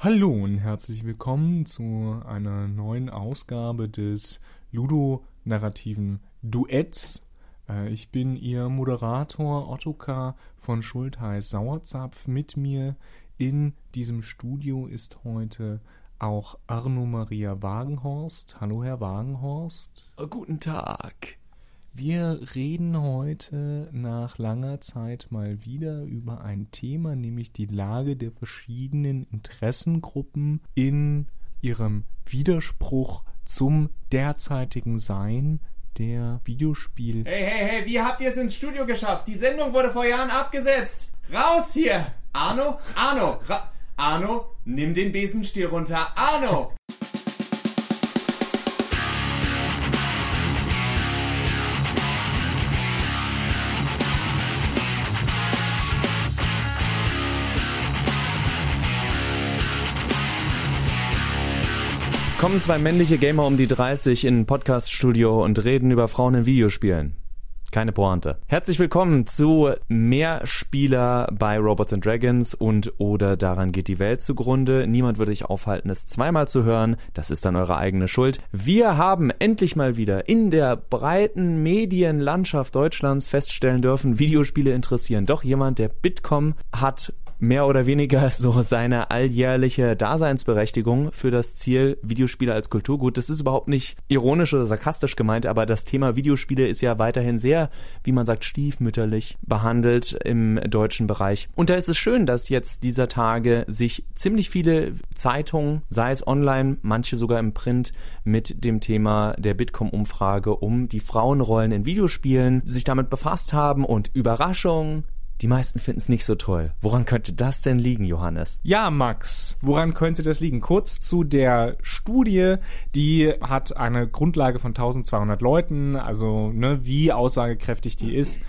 Hallo und herzlich willkommen zu einer neuen Ausgabe des Ludo-narrativen Duetts. Äh, ich bin Ihr Moderator Ottokar von Schultheiß Sauerzapf. Mit mir in diesem Studio ist heute auch Arno Maria Wagenhorst. Hallo, Herr Wagenhorst. Guten Tag. Wir reden heute nach langer Zeit mal wieder über ein Thema, nämlich die Lage der verschiedenen Interessengruppen in ihrem Widerspruch zum derzeitigen Sein der Videospiel. Hey, hey, hey, wie habt ihr es ins Studio geschafft? Die Sendung wurde vor Jahren abgesetzt. Raus hier! Arno, Arno, Arno, nimm den Besenstiel runter. Arno! Kommen zwei männliche Gamer um die 30 in ein Podcaststudio und reden über Frauen in Videospielen. Keine Pointe. Herzlich willkommen zu Mehrspieler bei Robots and Dragons und oder daran geht die Welt zugrunde. Niemand würde sich aufhalten, es zweimal zu hören. Das ist dann eure eigene Schuld. Wir haben endlich mal wieder in der breiten Medienlandschaft Deutschlands feststellen dürfen, Videospiele interessieren doch jemand, der Bitkom hat mehr oder weniger so seine alljährliche Daseinsberechtigung für das Ziel Videospiele als Kulturgut. Das ist überhaupt nicht ironisch oder sarkastisch gemeint, aber das Thema Videospiele ist ja weiterhin sehr, wie man sagt, stiefmütterlich behandelt im deutschen Bereich. Und da ist es schön, dass jetzt dieser Tage sich ziemlich viele Zeitungen, sei es online, manche sogar im Print, mit dem Thema der Bitkom-Umfrage um die Frauenrollen in Videospielen sich damit befasst haben und Überraschung, die meisten finden es nicht so toll. Woran könnte das denn liegen, Johannes? Ja, Max, woran könnte das liegen? Kurz zu der Studie, die hat eine Grundlage von 1200 Leuten, also ne, wie aussagekräftig die ist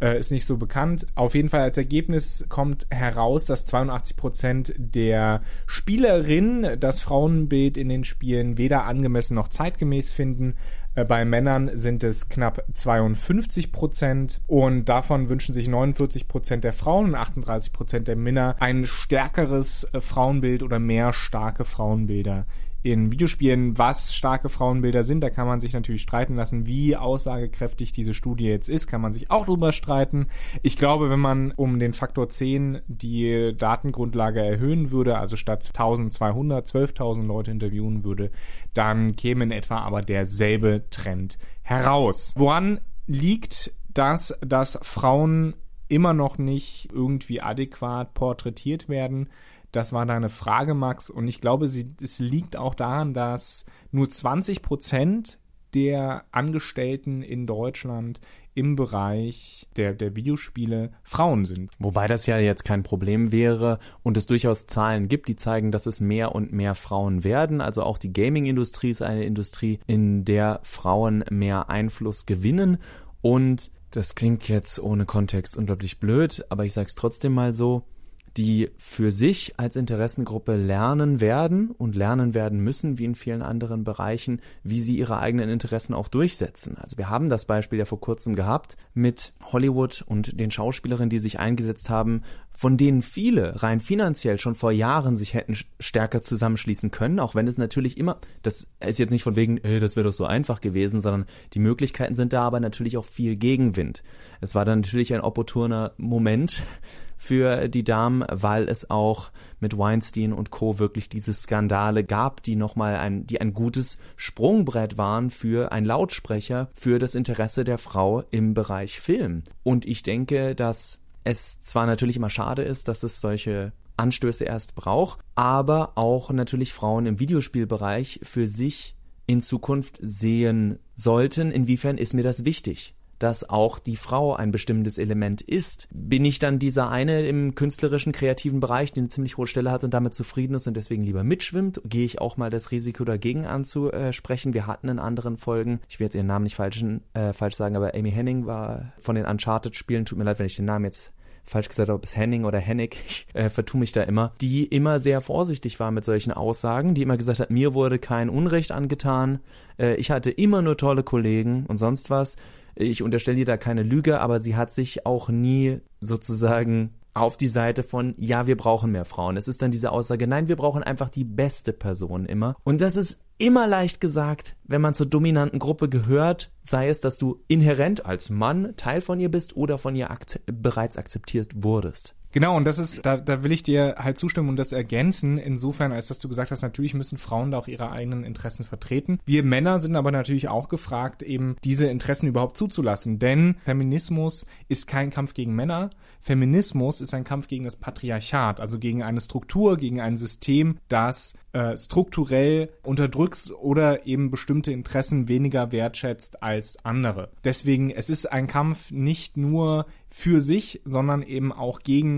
äh, ist nicht so bekannt. Auf jeden Fall als Ergebnis kommt heraus, dass 82 Prozent der Spielerinnen das Frauenbild in den Spielen weder angemessen noch zeitgemäß finden. Äh, bei Männern sind es knapp 52 Prozent und davon wünschen sich 49 Prozent der Frauen und 38 Prozent der Männer ein stärkeres äh, Frauenbild oder mehr starke Frauenbilder in Videospielen, was starke Frauenbilder sind. Da kann man sich natürlich streiten lassen, wie aussagekräftig diese Studie jetzt ist, kann man sich auch drüber streiten. Ich glaube, wenn man um den Faktor 10 die Datengrundlage erhöhen würde, also statt 1200 12.000 Leute interviewen würde, dann käme in etwa aber derselbe Trend heraus. Woran liegt das, dass Frauen immer noch nicht irgendwie adäquat porträtiert werden? Das war deine Frage, Max. Und ich glaube, sie, es liegt auch daran, dass nur 20 Prozent der Angestellten in Deutschland im Bereich der, der Videospiele Frauen sind. Wobei das ja jetzt kein Problem wäre und es durchaus Zahlen gibt, die zeigen, dass es mehr und mehr Frauen werden. Also auch die Gaming-Industrie ist eine Industrie, in der Frauen mehr Einfluss gewinnen. Und das klingt jetzt ohne Kontext unglaublich blöd, aber ich sage es trotzdem mal so die für sich als Interessengruppe lernen werden und lernen werden müssen, wie in vielen anderen Bereichen, wie sie ihre eigenen Interessen auch durchsetzen. Also wir haben das Beispiel ja vor kurzem gehabt mit Hollywood und den Schauspielerinnen, die sich eingesetzt haben, von denen viele rein finanziell schon vor Jahren sich hätten stärker zusammenschließen können, auch wenn es natürlich immer, das ist jetzt nicht von wegen, ey, das wäre doch so einfach gewesen, sondern die Möglichkeiten sind da, aber natürlich auch viel Gegenwind. Es war dann natürlich ein opportuner Moment, für die Damen, weil es auch mit Weinstein und Co. wirklich diese Skandale gab, die nochmal ein, die ein gutes Sprungbrett waren für ein Lautsprecher für das Interesse der Frau im Bereich Film. Und ich denke, dass es zwar natürlich immer schade ist, dass es solche Anstöße erst braucht, aber auch natürlich Frauen im Videospielbereich für sich in Zukunft sehen sollten, inwiefern ist mir das wichtig dass auch die Frau ein bestimmtes Element ist. Bin ich dann dieser eine im künstlerischen, kreativen Bereich, der eine ziemlich hohe Stelle hat und damit zufrieden ist und deswegen lieber mitschwimmt? Gehe ich auch mal das Risiko dagegen anzusprechen? Wir hatten in anderen Folgen, ich will jetzt ihren Namen nicht falsch, äh, falsch sagen, aber Amy Henning war von den Uncharted-Spielen, tut mir leid, wenn ich den Namen jetzt falsch gesagt, ob es Henning oder Hennig, ich äh, vertue mich da immer, die immer sehr vorsichtig war mit solchen Aussagen, die immer gesagt hat, mir wurde kein Unrecht angetan, äh, ich hatte immer nur tolle Kollegen und sonst was. Ich unterstelle ihr da keine Lüge, aber sie hat sich auch nie sozusagen auf die Seite von, ja, wir brauchen mehr Frauen. Es ist dann diese Aussage, nein, wir brauchen einfach die beste Person immer. Und das ist immer leicht gesagt, wenn man zur dominanten Gruppe gehört, sei es, dass du inhärent als Mann Teil von ihr bist oder von ihr akze bereits akzeptiert wurdest. Genau, und das ist, da, da will ich dir halt zustimmen und das ergänzen, insofern, als dass du gesagt hast, natürlich müssen Frauen da auch ihre eigenen Interessen vertreten. Wir Männer sind aber natürlich auch gefragt, eben diese Interessen überhaupt zuzulassen. Denn Feminismus ist kein Kampf gegen Männer. Feminismus ist ein Kampf gegen das Patriarchat, also gegen eine Struktur, gegen ein System, das äh, strukturell unterdrückt oder eben bestimmte Interessen weniger wertschätzt als andere. Deswegen, es ist ein Kampf nicht nur für sich, sondern eben auch gegen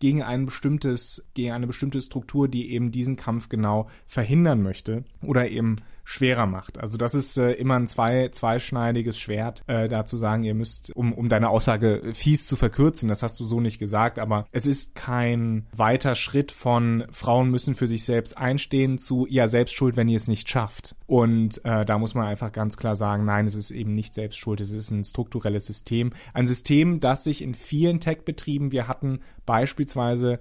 gegen ein bestimmtes, gegen eine bestimmte Struktur, die eben diesen Kampf genau verhindern möchte oder eben schwerer macht. Also das ist äh, immer ein zwei, zweischneidiges Schwert, äh, da zu sagen, ihr müsst, um, um deine Aussage fies zu verkürzen, das hast du so nicht gesagt, aber es ist kein weiter Schritt von Frauen müssen für sich selbst einstehen zu, ja, selbst schuld, wenn ihr es nicht schafft. Und äh, da muss man einfach ganz klar sagen, nein, es ist eben nicht selbst schuld, es ist ein strukturelles System. Ein System, das sich in vielen Tech-Betrieben, wir hatten beispielsweise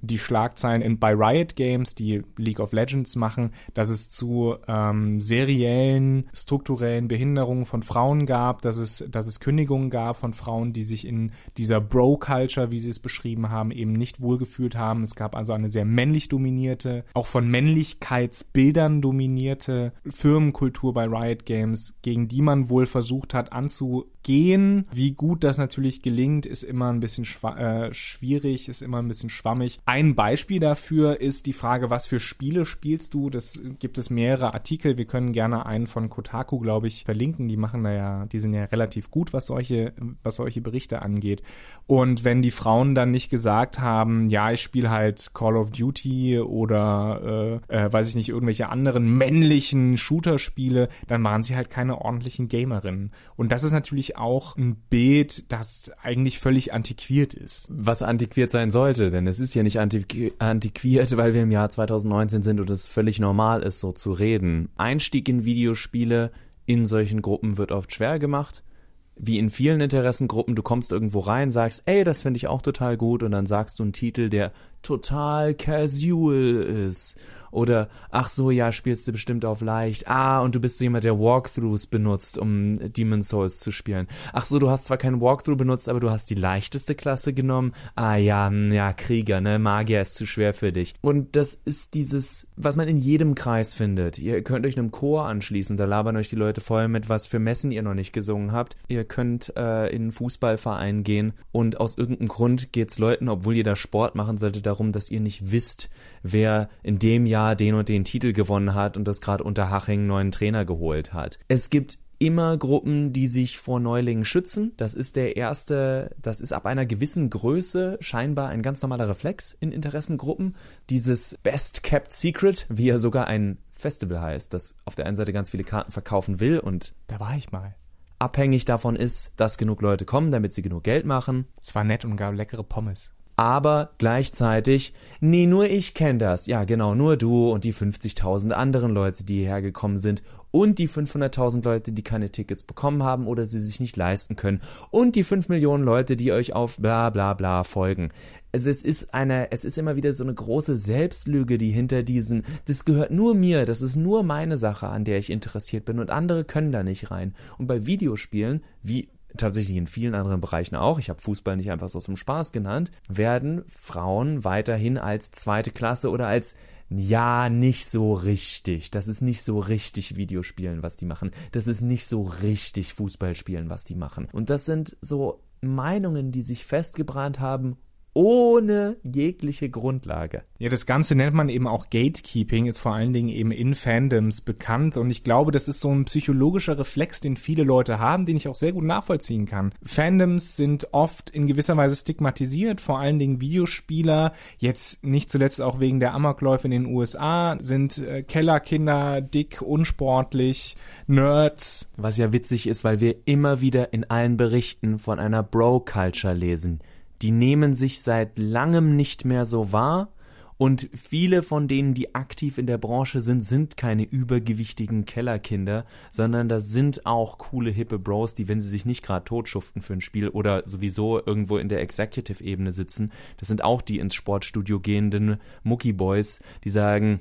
die Schlagzeilen in, bei Riot Games, die League of Legends machen, dass es zu ähm, Serien materiellen, strukturellen Behinderungen von Frauen gab, dass es, dass es Kündigungen gab von Frauen, die sich in dieser Bro-Culture, wie sie es beschrieben haben, eben nicht wohlgefühlt haben. Es gab also eine sehr männlich dominierte, auch von Männlichkeitsbildern dominierte Firmenkultur bei Riot Games, gegen die man wohl versucht hat anzu gehen. Wie gut das natürlich gelingt, ist immer ein bisschen äh, schwierig, ist immer ein bisschen schwammig. Ein Beispiel dafür ist die Frage, was für Spiele spielst du? Das gibt es mehrere Artikel. Wir können gerne einen von Kotaku, glaube ich, verlinken. Die machen da ja, die sind ja relativ gut, was solche, was solche Berichte angeht. Und wenn die Frauen dann nicht gesagt haben, ja, ich spiele halt Call of Duty oder äh, äh, weiß ich nicht, irgendwelche anderen männlichen Shooter-Spiele, dann waren sie halt keine ordentlichen Gamerinnen. Und das ist natürlich auch ein Bild, das eigentlich völlig antiquiert ist. Was antiquiert sein sollte, denn es ist ja nicht antiquiert, weil wir im Jahr 2019 sind und es völlig normal ist, so zu reden. Einstieg in Videospiele in solchen Gruppen wird oft schwer gemacht wie in vielen Interessengruppen, du kommst irgendwo rein, sagst, ey, das finde ich auch total gut und dann sagst du einen Titel, der total casual ist oder, ach so, ja, spielst du bestimmt auf leicht. Ah, und du bist so jemand, der Walkthroughs benutzt, um Demon's Souls zu spielen. Ach so, du hast zwar keinen Walkthrough benutzt, aber du hast die leichteste Klasse genommen. Ah ja, hm, ja, Krieger, ne? Magier ist zu schwer für dich. Und das ist dieses, was man in jedem Kreis findet. Ihr könnt euch einem Chor anschließen, da labern euch die Leute voll mit, was für Messen ihr noch nicht gesungen habt. Ihr könnt äh, in einen Fußballverein gehen und aus irgendeinem Grund geht's Leuten, obwohl ihr da Sport machen solltet, darum, dass ihr nicht wisst, wer in dem Jahr den und den Titel gewonnen hat und das gerade unter Haching neuen Trainer geholt hat. Es gibt immer Gruppen, die sich vor Neulingen schützen. Das ist der erste, das ist ab einer gewissen Größe scheinbar ein ganz normaler Reflex in Interessengruppen. Dieses Best Kept Secret, wie ja sogar ein Festival heißt, das auf der einen Seite ganz viele Karten verkaufen will und da war ich mal. Abhängig davon ist, dass genug Leute kommen, damit sie genug Geld machen. Es war nett und gab leckere Pommes aber gleichzeitig, nee, nur ich kenne das. Ja, genau, nur du und die 50.000 anderen Leute, die hierher gekommen sind und die 500.000 Leute, die keine Tickets bekommen haben oder sie sich nicht leisten können und die 5 Millionen Leute, die euch auf bla bla bla folgen. Also es ist eine, es ist immer wieder so eine große Selbstlüge, die hinter diesen, das gehört nur mir, das ist nur meine Sache, an der ich interessiert bin und andere können da nicht rein. Und bei Videospielen, wie tatsächlich in vielen anderen Bereichen auch, ich habe Fußball nicht einfach so zum Spaß genannt, werden Frauen weiterhin als zweite Klasse oder als ja, nicht so richtig. Das ist nicht so richtig Videospielen, was die machen. Das ist nicht so richtig Fußballspielen, was die machen. Und das sind so Meinungen, die sich festgebrannt haben ohne jegliche Grundlage. Ja, das Ganze nennt man eben auch Gatekeeping, ist vor allen Dingen eben in Fandoms bekannt und ich glaube, das ist so ein psychologischer Reflex, den viele Leute haben, den ich auch sehr gut nachvollziehen kann. Fandoms sind oft in gewisser Weise stigmatisiert, vor allen Dingen Videospieler, jetzt nicht zuletzt auch wegen der Amokläufe in den USA, sind äh, Kellerkinder, dick, unsportlich, Nerds. Was ja witzig ist, weil wir immer wieder in allen Berichten von einer Bro-Culture lesen die nehmen sich seit langem nicht mehr so wahr Und viele von denen, die aktiv in der Branche sind, sind keine übergewichtigen Kellerkinder, sondern das sind auch coole, hippe Bros, die, wenn sie sich nicht gerade totschuften für ein Spiel oder sowieso irgendwo in der Executive-Ebene sitzen, das sind auch die ins Sportstudio gehenden Mucki Boys, die sagen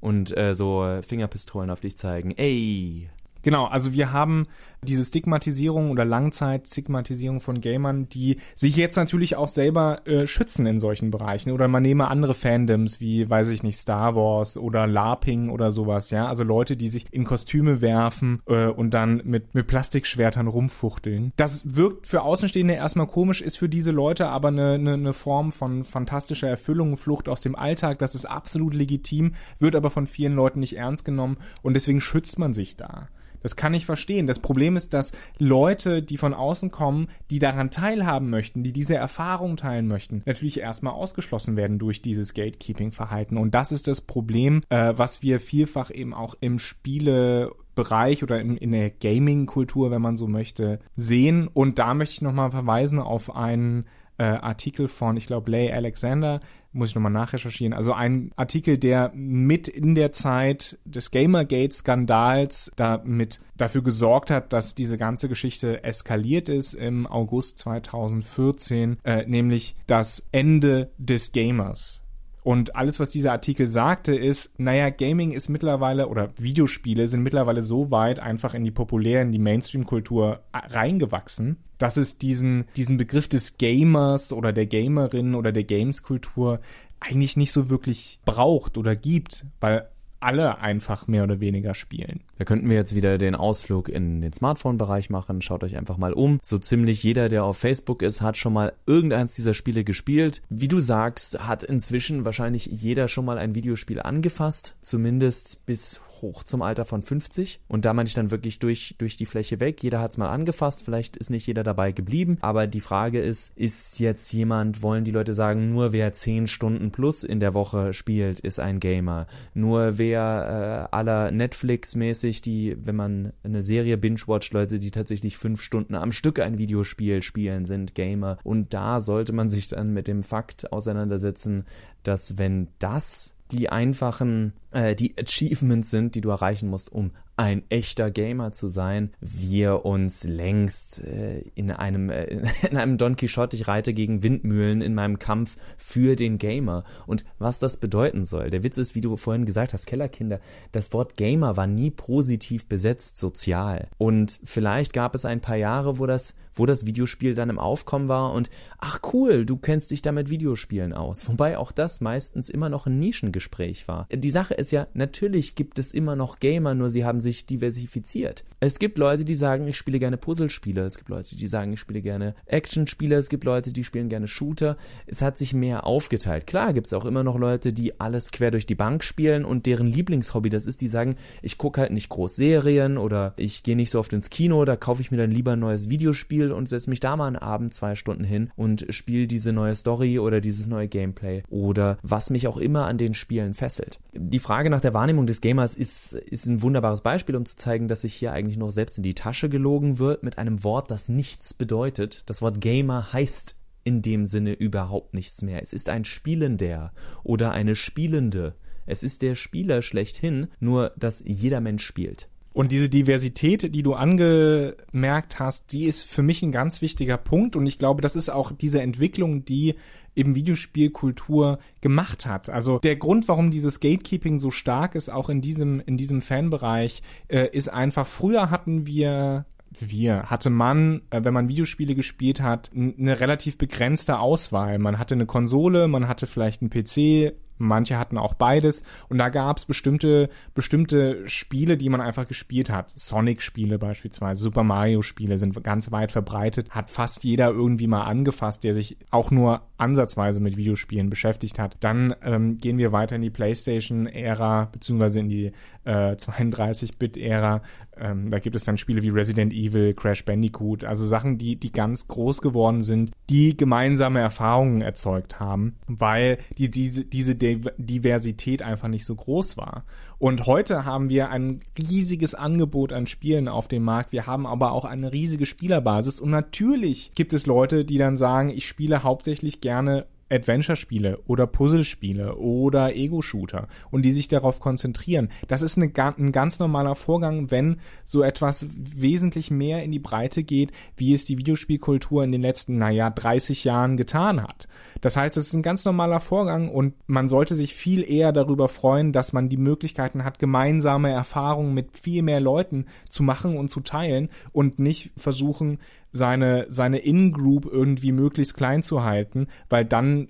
und äh, so Fingerpistolen auf dich zeigen. Ey, Genau, also wir haben diese Stigmatisierung oder Langzeit-Stigmatisierung von Gamern, die sich jetzt natürlich auch selber äh, schützen in solchen Bereichen. Oder man nehme andere Fandoms wie, weiß ich nicht, Star Wars oder LARPing oder sowas, ja. Also Leute, die sich in Kostüme werfen äh, und dann mit, mit Plastikschwertern rumfuchteln. Das wirkt für Außenstehende erstmal komisch, ist für diese Leute aber eine, eine, eine Form von fantastischer Erfüllung, Flucht aus dem Alltag. Das ist absolut legitim, wird aber von vielen Leuten nicht ernst genommen und deswegen schützt man sich da. Das kann ich verstehen. Das Problem ist, dass Leute, die von außen kommen, die daran teilhaben möchten, die diese Erfahrung teilen möchten, natürlich erstmal ausgeschlossen werden durch dieses Gatekeeping-Verhalten. Und das ist das Problem, äh, was wir vielfach eben auch im Spiele Bereich oder in, in der Gaming-Kultur, wenn man so möchte, sehen. Und da möchte ich nochmal verweisen auf einen äh, Artikel von, ich glaube, Lay Alexander, muss ich nochmal nachrecherchieren. Also ein Artikel, der mit in der Zeit des Gamergate-Skandals damit dafür gesorgt hat, dass diese ganze Geschichte eskaliert ist im August 2014, äh, nämlich das Ende des Gamers. Und alles, was dieser Artikel sagte, ist, naja, Gaming ist mittlerweile oder Videospiele sind mittlerweile so weit einfach in die populäre, in die Mainstream-Kultur reingewachsen, dass es diesen, diesen Begriff des Gamers oder der Gamerin oder der Games-Kultur eigentlich nicht so wirklich braucht oder gibt, weil alle einfach mehr oder weniger spielen. Da könnten wir jetzt wieder den Ausflug in den Smartphone-Bereich machen. Schaut euch einfach mal um. So ziemlich jeder, der auf Facebook ist, hat schon mal irgendeins dieser Spiele gespielt. Wie du sagst, hat inzwischen wahrscheinlich jeder schon mal ein Videospiel angefasst. Zumindest bis hoch zum Alter von 50. Und da meine ich dann wirklich durch, durch die Fläche weg. Jeder hat es mal angefasst. Vielleicht ist nicht jeder dabei geblieben. Aber die Frage ist, ist jetzt jemand, wollen die Leute sagen, nur wer 10 Stunden plus in der Woche spielt, ist ein Gamer. Nur wer äh, aller Netflix-mäßig, die, wenn man eine Serie binge-watcht, Leute, die tatsächlich fünf Stunden am Stück ein Videospiel spielen, sind Gamer. Und da sollte man sich dann mit dem Fakt auseinandersetzen, dass wenn das die einfachen, äh, die Achievements sind, die du erreichen musst, um ein echter Gamer zu sein, wir uns längst äh, in einem äh, in einem Don Quixote ich reite gegen Windmühlen in meinem Kampf für den Gamer und was das bedeuten soll. Der Witz ist, wie du vorhin gesagt hast, Kellerkinder, das Wort Gamer war nie positiv besetzt sozial und vielleicht gab es ein paar Jahre, wo das wo das Videospiel dann im Aufkommen war und ach cool, du kennst dich damit Videospielen aus. Wobei auch das meistens immer noch ein Nischengespräch war. Die Sache ist ja, natürlich gibt es immer noch Gamer, nur sie haben sich sich diversifiziert. Es gibt Leute, die sagen, ich spiele gerne Puzzlespiele. Es gibt Leute, die sagen, ich spiele gerne Actionspiele. Es gibt Leute, die spielen gerne Shooter. Es hat sich mehr aufgeteilt. Klar gibt es auch immer noch Leute, die alles quer durch die Bank spielen und deren Lieblingshobby das ist, die sagen, ich gucke halt nicht groß Serien oder ich gehe nicht so oft ins Kino, da kaufe ich mir dann lieber ein neues Videospiel und setze mich da mal einen Abend zwei Stunden hin und spiele diese neue Story oder dieses neue Gameplay oder was mich auch immer an den Spielen fesselt. Die Frage nach der Wahrnehmung des Gamers ist, ist ein wunderbares Beispiel Beispiel, um zu zeigen, dass sich hier eigentlich noch selbst in die Tasche gelogen wird mit einem Wort, das nichts bedeutet. Das Wort Gamer heißt in dem Sinne überhaupt nichts mehr. Es ist ein Spielender oder eine Spielende. Es ist der Spieler schlechthin, nur dass jeder Mensch spielt. Und diese Diversität, die du angemerkt hast, die ist für mich ein ganz wichtiger Punkt. Und ich glaube, das ist auch diese Entwicklung, die eben Videospielkultur gemacht hat. Also der Grund, warum dieses Gatekeeping so stark ist, auch in diesem, in diesem Fanbereich, äh, ist einfach, früher hatten wir wir, hatte man, äh, wenn man Videospiele gespielt hat, eine relativ begrenzte Auswahl. Man hatte eine Konsole, man hatte vielleicht einen PC, Manche hatten auch beides und da gab es bestimmte, bestimmte Spiele, die man einfach gespielt hat. Sonic-Spiele beispielsweise, Super Mario-Spiele sind ganz weit verbreitet, hat fast jeder irgendwie mal angefasst, der sich auch nur ansatzweise mit Videospielen beschäftigt hat. Dann ähm, gehen wir weiter in die PlayStation-Ära, beziehungsweise in die äh, 32-Bit-Ära. Ähm, da gibt es dann Spiele wie Resident Evil, Crash Bandicoot, also Sachen, die, die ganz groß geworden sind, die gemeinsame Erfahrungen erzeugt haben, weil die, diese, diese Diversität einfach nicht so groß war. Und heute haben wir ein riesiges Angebot an Spielen auf dem Markt. Wir haben aber auch eine riesige Spielerbasis. Und natürlich gibt es Leute, die dann sagen, ich spiele hauptsächlich gerne Adventure-Spiele oder Puzzlespiele oder Ego-Shooter und die sich darauf konzentrieren. Das ist eine, ein ganz normaler Vorgang, wenn so etwas wesentlich mehr in die Breite geht, wie es die Videospielkultur in den letzten, naja, 30 Jahren getan hat. Das heißt, es ist ein ganz normaler Vorgang und man sollte sich viel eher darüber freuen, dass man die Möglichkeiten hat, gemeinsame Erfahrungen mit viel mehr Leuten zu machen und zu teilen und nicht versuchen, seine, seine In-Group irgendwie möglichst klein zu halten, weil dann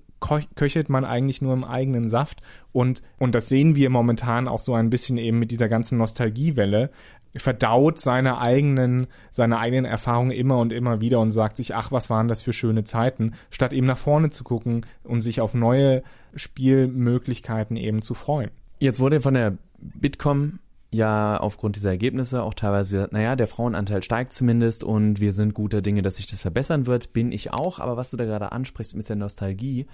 köchelt man eigentlich nur im eigenen Saft und, und das sehen wir momentan auch so ein bisschen eben mit dieser ganzen Nostalgiewelle, verdaut seine eigenen, seine eigenen Erfahrungen immer und immer wieder und sagt sich, ach, was waren das für schöne Zeiten, statt eben nach vorne zu gucken und sich auf neue Spielmöglichkeiten eben zu freuen. Jetzt wurde von der Bitkom ja aufgrund dieser Ergebnisse auch teilweise, naja, der Frauenanteil steigt zumindest und wir sind guter Dinge, dass sich das verbessern wird, bin ich auch. Aber was du da gerade ansprichst mit der Nostalgie,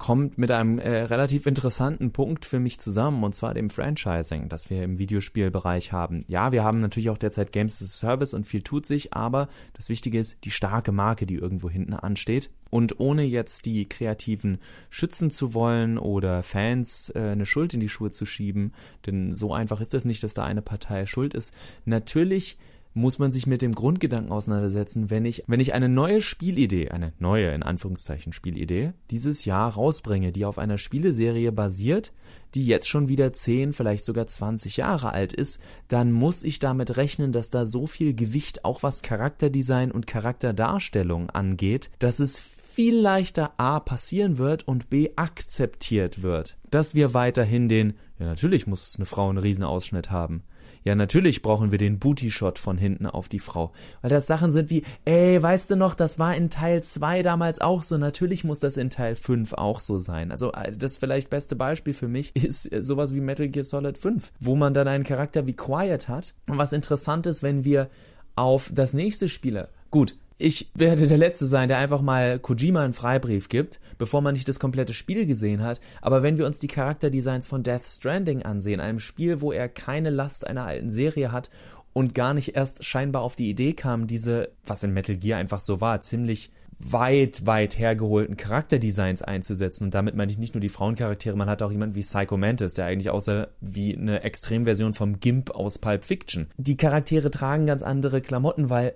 kommt mit einem äh, relativ interessanten Punkt für mich zusammen, und zwar dem Franchising, das wir im Videospielbereich haben. Ja, wir haben natürlich auch derzeit Games as a Service und viel tut sich, aber das Wichtige ist die starke Marke, die irgendwo hinten ansteht. Und ohne jetzt die Kreativen schützen zu wollen oder Fans äh, eine Schuld in die Schuhe zu schieben, denn so einfach ist es nicht, dass da eine Partei schuld ist. Natürlich muss man sich mit dem Grundgedanken auseinandersetzen, wenn ich, wenn ich eine neue Spielidee, eine neue in Anführungszeichen Spielidee, dieses Jahr rausbringe, die auf einer Spieleserie basiert, die jetzt schon wieder 10, vielleicht sogar 20 Jahre alt ist, dann muss ich damit rechnen, dass da so viel Gewicht auch was Charakterdesign und Charakterdarstellung angeht, dass es viel leichter A passieren wird und B akzeptiert wird. Dass wir weiterhin den, ja natürlich muss eine Frau einen Riesenausschnitt haben ja, natürlich brauchen wir den Booty-Shot von hinten auf die Frau. Weil das Sachen sind wie, ey, weißt du noch, das war in Teil 2 damals auch so, natürlich muss das in Teil 5 auch so sein. Also äh, das vielleicht beste Beispiel für mich ist äh, sowas wie Metal Gear Solid 5, wo man dann einen Charakter wie Quiet hat. Und was interessant ist, wenn wir auf das nächste Spiele, gut, ich werde der Letzte sein, der einfach mal Kojima einen Freibrief gibt, bevor man nicht das komplette Spiel gesehen hat. Aber wenn wir uns die Charakterdesigns von Death Stranding ansehen, einem Spiel, wo er keine Last einer alten Serie hat und gar nicht erst scheinbar auf die Idee kam, diese, was in Metal Gear einfach so war, ziemlich weit, weit hergeholten Charakterdesigns einzusetzen. Und damit meine ich nicht nur die Frauencharaktere, man hat auch jemanden wie Psycho Mantis, der eigentlich außer wie eine Extremversion vom Gimp aus Pulp Fiction. Die Charaktere tragen ganz andere Klamotten, weil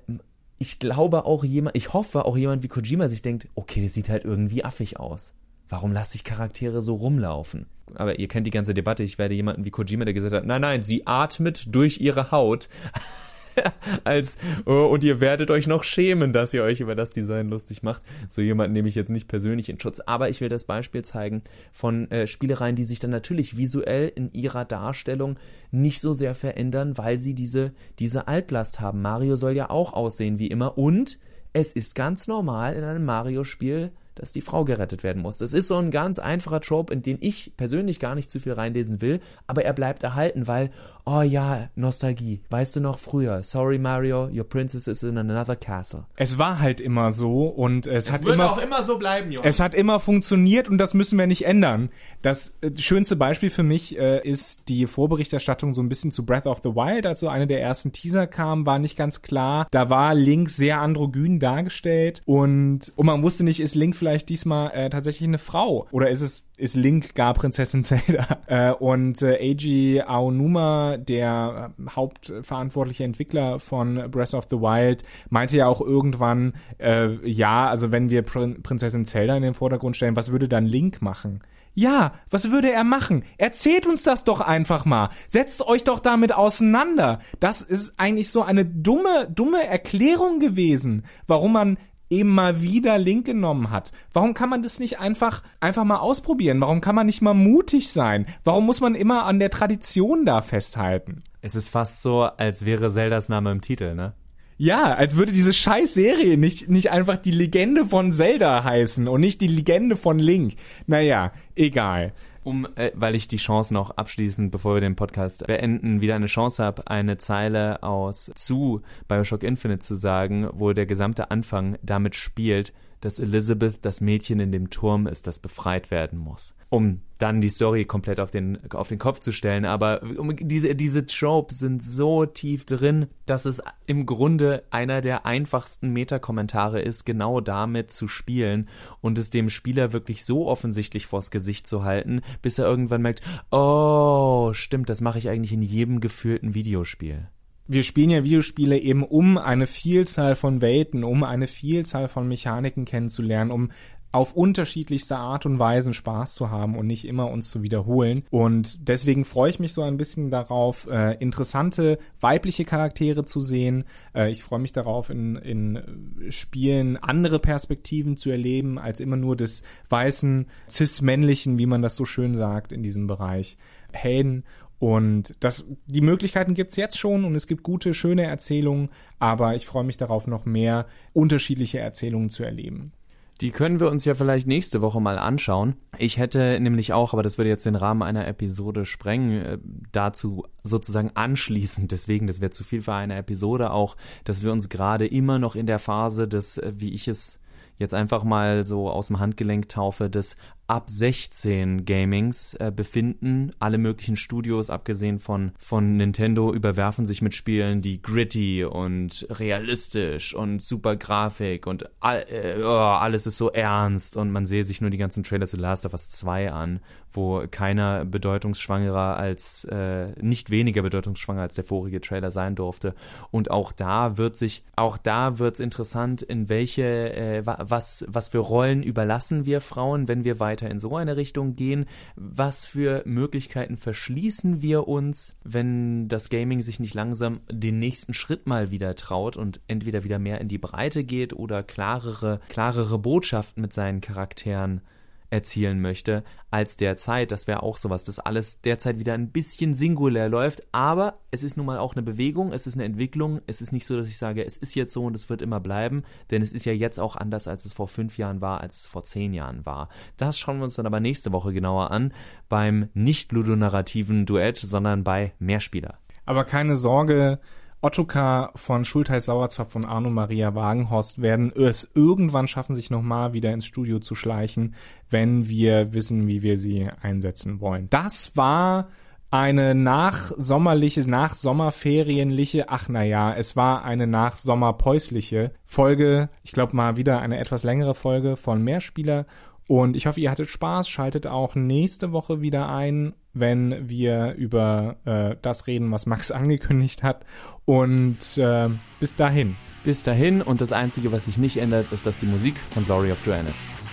ich glaube auch jemand, ich hoffe auch jemand wie Kojima sich denkt, okay, das sieht halt irgendwie affig aus. Warum lasse ich Charaktere so rumlaufen? Aber ihr kennt die ganze Debatte. Ich werde jemanden wie Kojima, der gesagt hat, nein, nein, sie atmet durch ihre Haut. als oh, und ihr werdet euch noch schämen, dass ihr euch über das Design lustig macht. So jemanden nehme ich jetzt nicht persönlich in Schutz, aber ich will das Beispiel zeigen von äh, Spielereien, die sich dann natürlich visuell in ihrer Darstellung nicht so sehr verändern, weil sie diese diese Altlast haben. Mario soll ja auch aussehen wie immer und es ist ganz normal in einem Mario-Spiel dass die Frau gerettet werden muss. Das ist so ein ganz einfacher Trope, in den ich persönlich gar nicht zu viel reinlesen will, aber er bleibt erhalten, weil, oh ja, Nostalgie. Weißt du noch früher? Sorry Mario, your princess is in another castle. Es war halt immer so und es, es hat wird immer auch immer so bleiben, Junge. Es hat immer funktioniert und das müssen wir nicht ändern. Das äh, schönste Beispiel für mich äh, ist die Vorberichterstattung so ein bisschen zu Breath of the Wild, als so eine der ersten Teaser kam, war nicht ganz klar. Da war Link sehr androgyn dargestellt und, und man wusste nicht, ist Link vielleicht diesmal äh, tatsächlich eine Frau? Oder ist es ist Link gar Prinzessin Zelda? Äh, und äh, Eiji Aonuma, der äh, hauptverantwortliche Entwickler von Breath of the Wild, meinte ja auch irgendwann, äh, ja, also wenn wir Prin Prinzessin Zelda in den Vordergrund stellen, was würde dann Link machen? Ja, was würde er machen? Erzählt uns das doch einfach mal. Setzt euch doch damit auseinander. Das ist eigentlich so eine dumme, dumme Erklärung gewesen, warum man eben mal wieder Link genommen hat. Warum kann man das nicht einfach, einfach mal ausprobieren? Warum kann man nicht mal mutig sein? Warum muss man immer an der Tradition da festhalten? Es ist fast so, als wäre Zeldas Name im Titel, ne? Ja, als würde diese scheiß Serie nicht, nicht einfach die Legende von Zelda heißen und nicht die Legende von Link. Naja, egal um, äh, weil ich die Chance noch abschließend, bevor wir den Podcast beenden, wieder eine Chance habe, eine Zeile aus zu Bioshock Infinite zu sagen, wo der gesamte Anfang damit spielt, dass Elizabeth das Mädchen in dem Turm ist, das befreit werden muss. Um dann die Story komplett auf den, auf den Kopf zu stellen. Aber diese, diese Tropes sind so tief drin, dass es im Grunde einer der einfachsten Meta-Kommentare ist, genau damit zu spielen und es dem Spieler wirklich so offensichtlich vors Gesicht zu halten, bis er irgendwann merkt, oh, stimmt, das mache ich eigentlich in jedem gefühlten Videospiel wir spielen ja Videospiele eben, um eine Vielzahl von Welten, um eine Vielzahl von Mechaniken kennenzulernen, um auf unterschiedlichste Art und Weise Spaß zu haben und nicht immer uns zu wiederholen. Und deswegen freue ich mich so ein bisschen darauf, äh, interessante weibliche Charaktere zu sehen. Äh, ich freue mich darauf, in, in Spielen andere Perspektiven zu erleben, als immer nur des weißen, cis-männlichen, wie man das so schön sagt, in diesem Bereich. Helden und das, die Möglichkeiten gibt's jetzt schon und es gibt gute, schöne Erzählungen, aber ich freue mich darauf, noch mehr unterschiedliche Erzählungen zu erleben. Die können wir uns ja vielleicht nächste Woche mal anschauen. Ich hätte nämlich auch, aber das würde jetzt den Rahmen einer Episode sprengen, äh, dazu sozusagen anschließend, deswegen, das wäre zu viel für eine Episode auch, dass wir uns gerade immer noch in der Phase des, äh, wie ich es jetzt einfach mal so aus dem Handgelenk taufe, des ab 16 Gamings äh, befinden. Alle möglichen Studios, abgesehen von, von Nintendo, überwerfen sich mit Spielen, die gritty und realistisch und super Grafik und all, äh, oh, alles ist so ernst und man sehe sich nur die ganzen Trailer zu Last of Us 2 an, wo keiner bedeutungsschwangerer als, äh, nicht weniger bedeutungsschwanger als der vorige Trailer sein durfte. Und auch da wird sich, auch da wird es interessant, in welche, äh, was, was für Rollen überlassen wir Frauen, wenn wir weiter weiter in so eine Richtung gehen? Was für Möglichkeiten verschließen wir uns, wenn das Gaming sich nicht langsam den nächsten Schritt mal wieder traut und entweder wieder mehr in die Breite geht oder klarere, klarere Botschaften mit seinen Charakteren erzielen möchte als derzeit. Das wäre auch sowas, dass alles derzeit wieder ein bisschen singulär läuft. Aber es ist nun mal auch eine Bewegung, es ist eine Entwicklung. Es ist nicht so, dass ich sage, es ist jetzt so und es wird immer bleiben, denn es ist ja jetzt auch anders, als es vor fünf Jahren war, als es vor zehn Jahren war. Das schauen wir uns dann aber nächste Woche genauer an beim nicht ludonarrativen Duett, sondern bei Mehrspieler. Aber keine Sorge, Ottokar von Schultheiß Sauerzopf und Arno Maria Wagenhorst werden es irgendwann schaffen, sich nochmal wieder ins Studio zu schleichen, wenn wir wissen, wie wir sie einsetzen wollen. Das war eine nachsommerliche, nachsommerferienliche, ach naja, es war eine nachsommerpäusliche Folge. Ich glaube mal wieder eine etwas längere Folge von Mehrspieler. Und ich hoffe, ihr hattet Spaß. Schaltet auch nächste Woche wieder ein wenn wir über äh, das reden, was Max angekündigt hat. Und äh, bis dahin. Bis dahin und das Einzige, was sich nicht ändert, ist, dass die Musik von Glory of Joanne ist.